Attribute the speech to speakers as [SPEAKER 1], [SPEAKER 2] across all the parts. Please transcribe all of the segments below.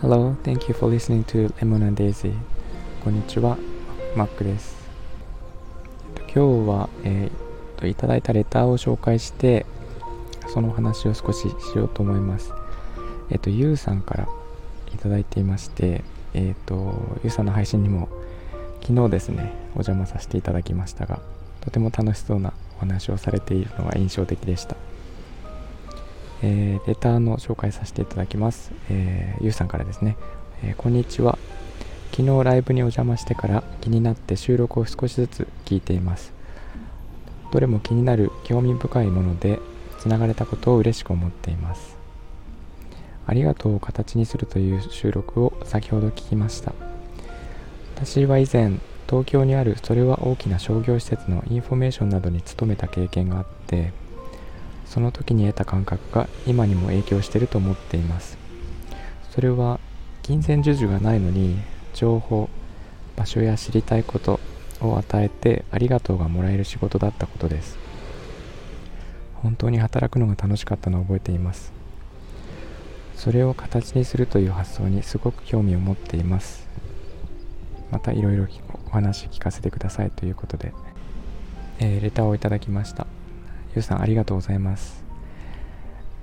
[SPEAKER 1] Hello, thank you for listening to Lemon and Daisy. こんにちは、マックです。今日は、えー、といただいたレターを紹介して、その話を少ししようと思います。えっ、ー、と、ゆうさんからいただいていまして、えっ、ー、と、ゆうさんの配信にも昨日ですね、お邪魔させていただきましたが、とても楽しそうなお話をされているのが印象的でした。えー、レターの紹介させていただきます。えー、ゆうさんからですね、えー、こんにちは。昨日ライブにお邪魔してから気になって収録を少しずつ聞いています。どれも気になる興味深いもので、つながれたことを嬉しく思っています。ありがとうを形にするという収録を先ほど聞きました。私は以前、東京にあるそれは大きな商業施設のインフォメーションなどに勤めた経験があって、その時に得た感覚が今にも影響してると思っています。それは金銭授受がないのに情報場所や知りたいことを与えてありがとうがもらえる仕事だったことです。本当に働くのが楽しかったのを覚えています。それを形にするという発想にすごく興味を持っています。またいろいろお話聞かせてくださいということで、えー、レターをいただきました。ゆうさんありがとうございます。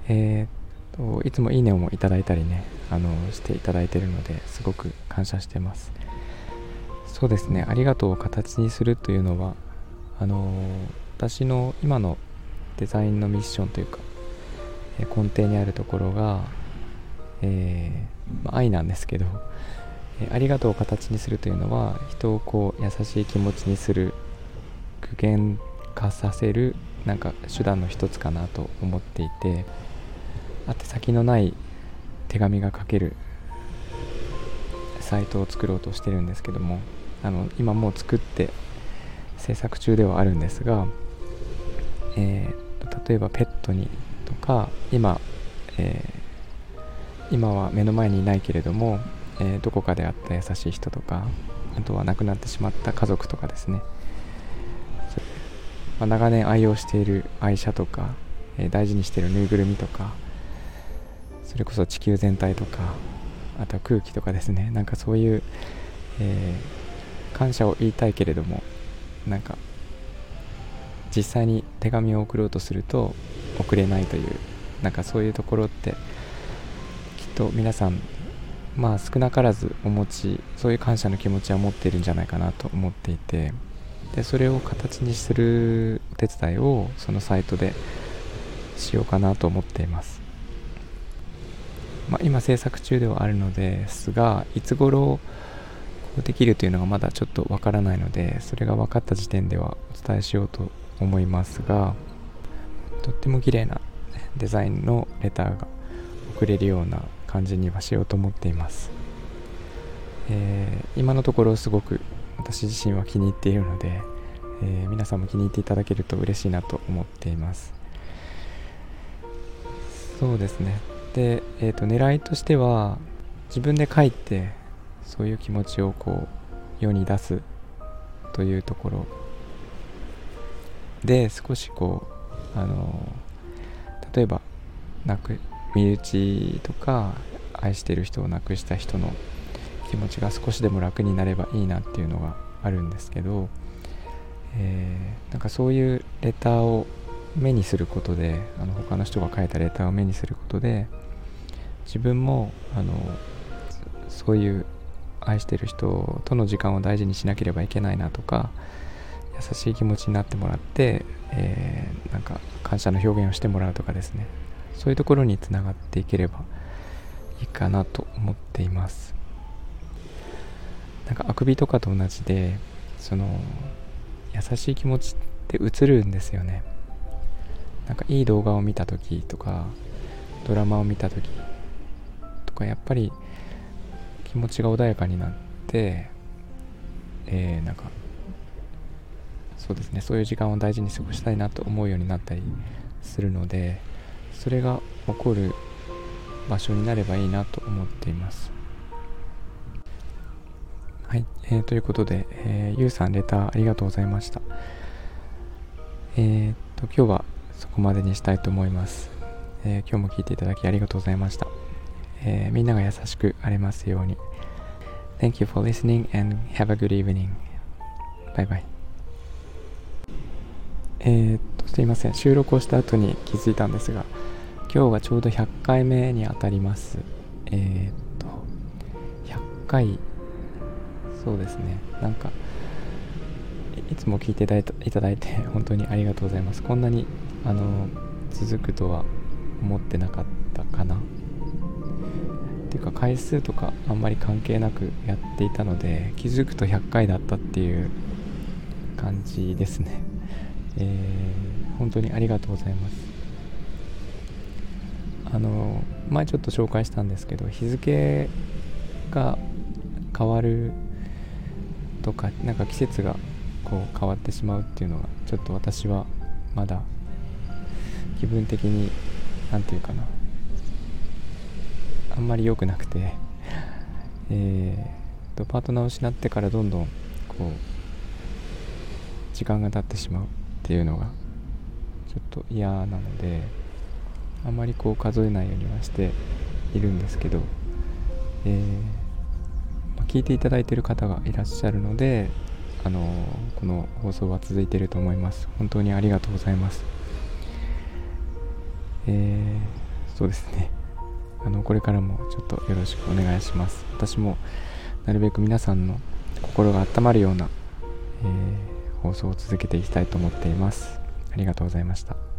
[SPEAKER 1] えー、と、いつもいいねをもいただいたりね、あの、していただいてるので、すごく感謝してます。そうですね、ありがとうを形にするというのは、あの、私の今のデザインのミッションというか、え根底にあるところが、えー、まあ、愛なんですけど、えありがとうを形にするというのは人をこう優しい気持ちにする具現化させるなんか手段の一つかなと思っていてあって先のない手紙が書けるサイトを作ろうとしてるんですけどもあの今もう作って制作中ではあるんですが、えー、例えばペットにとか今、えー、今は目の前にいないけれども、えー、どこかで会った優しい人とかあとは亡くなってしまった家族とかですね。まあ、長年愛用している愛車とか、えー、大事にしているぬいぐるみとかそれこそ地球全体とかあとは空気とかですね。なんかそういう、えー、感謝を言いたいけれどもなんか実際に手紙を送ろうとすると送れないというなんかそういうところってきっと皆さんまあ少なからずお持ちそういう感謝の気持ちは持っているんじゃないかなと思っていてでそれを形にするお手伝いをそのサイトでしようかなと思っています、まあ、今制作中ではあるのですがいつ頃できるというのがまだちょっとわからないのでそれが分かった時点ではお伝えしようと思いますがとっても綺麗なデザインのレターが送れるような感じにはしようと思っています、えー、今のところすごく私自身は気に入っているので、えー、皆さんも気に入っていただけると嬉しいなと思っています。そうですね。で、えーと、狙いとしては自分で書いてそういう気持ちをこう世に出すというところ。で少しこうあの例えば亡く身内とか愛してる人を亡くした人の気持ちが少しでも楽になればいいなっていうのがあるんですけど、えー、なんかそういうレターを目にすることであの他の人が書いたレターを目にすることで自分もあのそういう愛してる人との時間を大事にしなければいけないなとか優しい気持ちになってもらって、えー、なんか感謝の表現をしてもらうとかですね。そういうところにつながっていければいいかなと思っています。なんかあくびとかと同じでその優しい気持ちって映るんですよね。なんかいい動画を見た時とかドラマを見た時とかやっぱり気持ちが穏やかになってえー、なんかそうですねそういう時間を大事に過ごしたいなと思うようになったりするのでそれが起こる場所になればいいなと思っています。はい、えー、ということで、えー、ゆうさんレターありがとうございました。えー、っと、今日はそこまでにしたいと思います。え、今日も聞いていただきありがとうございました、え、みんなが優しくありますように。Thank you for listening and have a good evening. バイバイえー、っとすいません。収録をした後に気づいたんですが今日がちょうど100回目にあたります。えー、っと100回そうですね。なんかいつも聞いていただいて本当にありがとうございます。こんなにあの続くとは思ってなかったかな。っていうか回数とかあんまり関係なくやっていたので気づくと100回だったっていう感じですね。えー、本当にありがとうございます。あの前ちょっと紹介したんですけど日付が変わるとかなんか季節がこう変わってしまうっていうのがちょっと私はまだ気分的に何て言うかな。あんまり良くなくて。えー、とパートナーを失ってからどんどんこう時間が経ってしまうっていうのがちょっと嫌なのであんまりこう数えないようにはしているんですけど、えー、聞いていただいている方がいらっしゃるのであのこの放送は続いていると思います。本当にありがとうございます。えー、そうですね。あのこれからもちょっとよろしくお願いします。私もなるべく皆さんの心が温まるような、えー、放送を続けていきたいと思っています。ありがとうございました。